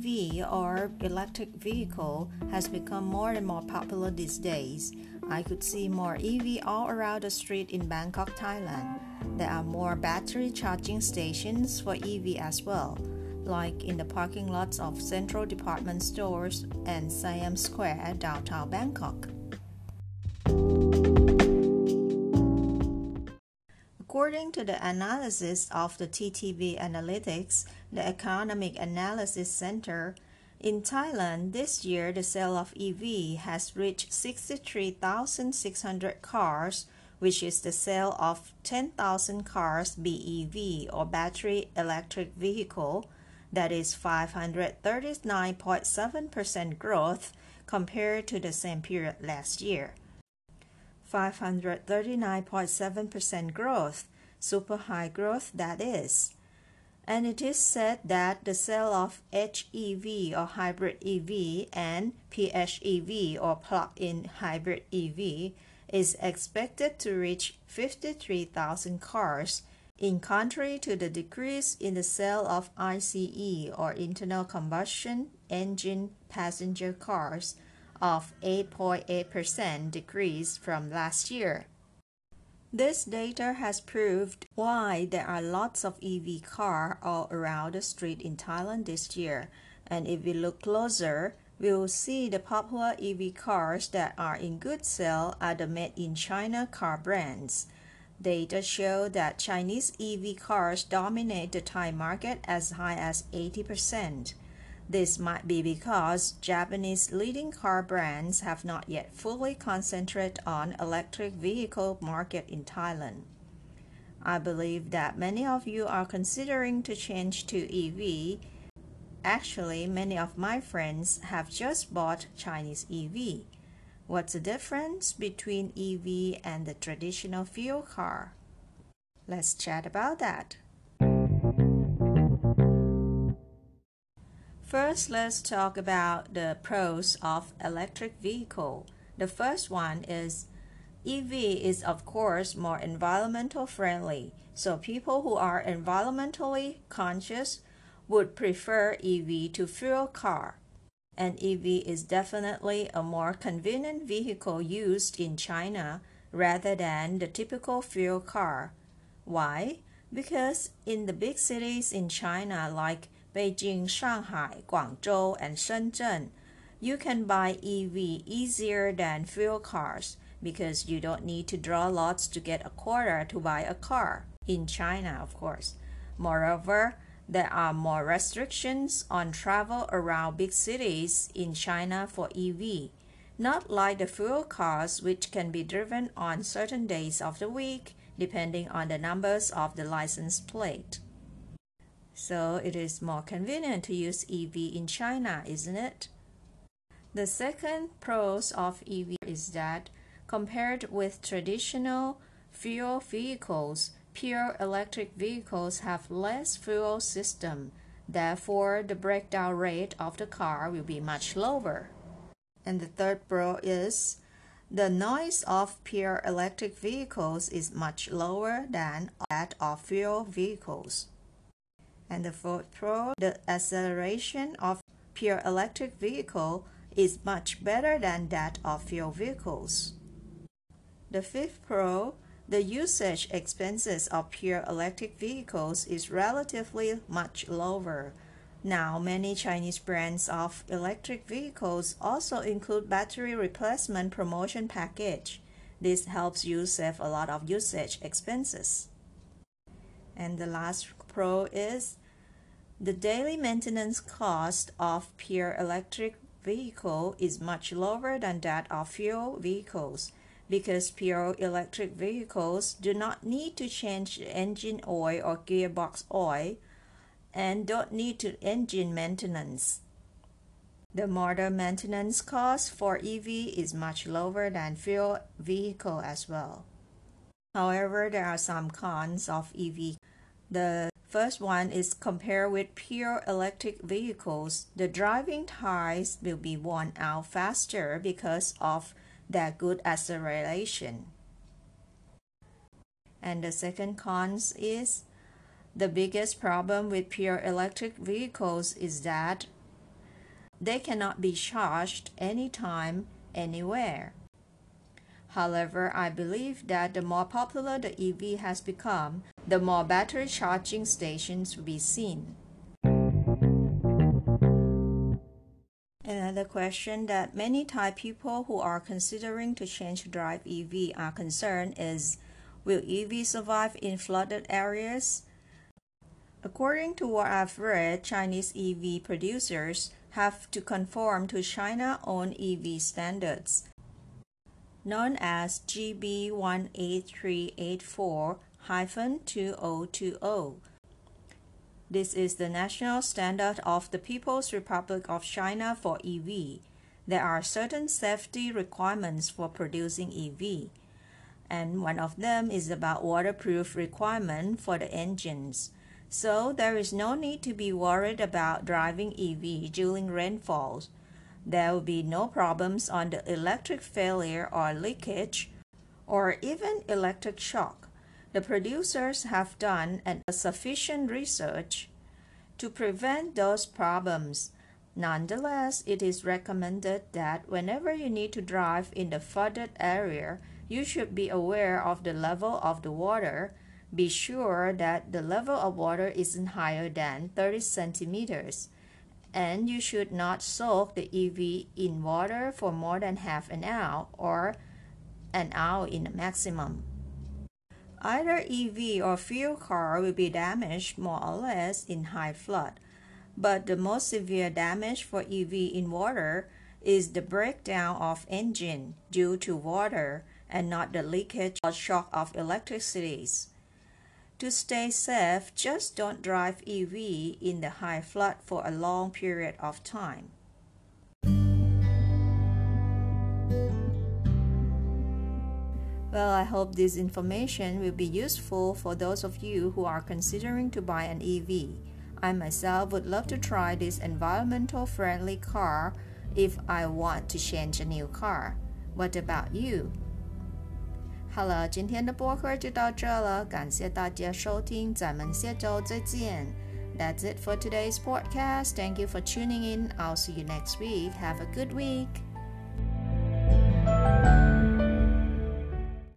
EV or electric vehicle has become more and more popular these days. I could see more EV all around the street in Bangkok, Thailand. There are more battery charging stations for EV as well, like in the parking lots of central department stores and Siam Square, downtown Bangkok. According to the analysis of the TTB Analytics, the Economic Analysis Center, in Thailand this year the sale of EV has reached 63,600 cars, which is the sale of 10,000 cars BEV or battery electric vehicle, that is 539.7% growth compared to the same period last year. 539.7% growth, super high growth that is. And it is said that the sale of HEV or hybrid EV and PHEV or plug in hybrid EV is expected to reach 53,000 cars, in contrary to the decrease in the sale of ICE or internal combustion engine passenger cars of 8.8% decrease from last year. This data has proved why there are lots of EV cars all around the street in Thailand this year. And if we look closer, we'll see the popular EV cars that are in good sale are the made in China car brands. Data show that Chinese EV cars dominate the Thai market as high as 80%. This might be because Japanese leading car brands have not yet fully concentrated on electric vehicle market in Thailand. I believe that many of you are considering to change to EV. Actually, many of my friends have just bought Chinese EV. What's the difference between EV and the traditional fuel car? Let's chat about that. First, let's talk about the pros of electric vehicle. The first one is EV is of course more environmental friendly, so people who are environmentally conscious would prefer EV to fuel car. And EV is definitely a more convenient vehicle used in China rather than the typical fuel car. Why? Because in the big cities in China like Beijing, Shanghai, Guangzhou, and Shenzhen, you can buy EV easier than fuel cars because you don't need to draw lots to get a quarter to buy a car. In China, of course. Moreover, there are more restrictions on travel around big cities in China for EV, not like the fuel cars, which can be driven on certain days of the week depending on the numbers of the license plate. So it is more convenient to use EV in China, isn't it? The second pros of EV is that compared with traditional fuel vehicles, pure electric vehicles have less fuel system. Therefore, the breakdown rate of the car will be much lower. And the third pro is the noise of pure electric vehicles is much lower than that of fuel vehicles. And the fourth pro, the acceleration of pure electric vehicle is much better than that of fuel vehicles. The fifth pro, the usage expenses of pure electric vehicles is relatively much lower. Now, many Chinese brands of electric vehicles also include battery replacement promotion package. This helps you save a lot of usage expenses. And the last pro is the daily maintenance cost of pure electric vehicle is much lower than that of fuel vehicles because pure electric vehicles do not need to change engine oil or gearbox oil and don't need to engine maintenance. The motor maintenance cost for EV is much lower than fuel vehicle as well. However, there are some cons of EV. The first one is compared with pure electric vehicles, the driving tires will be worn out faster because of their good acceleration. And the second cons is the biggest problem with pure electric vehicles is that they cannot be charged anytime, anywhere. However, I believe that the more popular the EV has become, the more battery charging stations will be seen. Another question that many Thai people who are considering to change to drive EV are concerned is Will EV survive in flooded areas? According to what I've read, Chinese EV producers have to conform to China-owned EV standards, known as GB 18384-2020. This is the national standard of the People's Republic of China for EV. There are certain safety requirements for producing EV, and one of them is about waterproof requirement for the engines. So there is no need to be worried about driving EV during rainfalls. There will be no problems on the electric failure or leakage or even electric shock. The producers have done a sufficient research to prevent those problems. Nonetheless, it is recommended that whenever you need to drive in the flooded area, you should be aware of the level of the water be sure that the level of water isn't higher than 30 centimeters, and you should not soak the EV in water for more than half an hour or an hour in the maximum. Either EV or fuel car will be damaged more or less in high flood, but the most severe damage for EV in water is the breakdown of engine due to water and not the leakage or shock of electricities. To stay safe, just don't drive EV in the high flood for a long period of time. Well, I hope this information will be useful for those of you who are considering to buy an EV. I myself would love to try this environmental friendly car if I want to change a new car. What about you? 好了，今天的播客就到这了，感谢大家收听，咱们下周再见。That's it for today's podcast. Thank you for tuning in. I'll see you next week. Have a good week.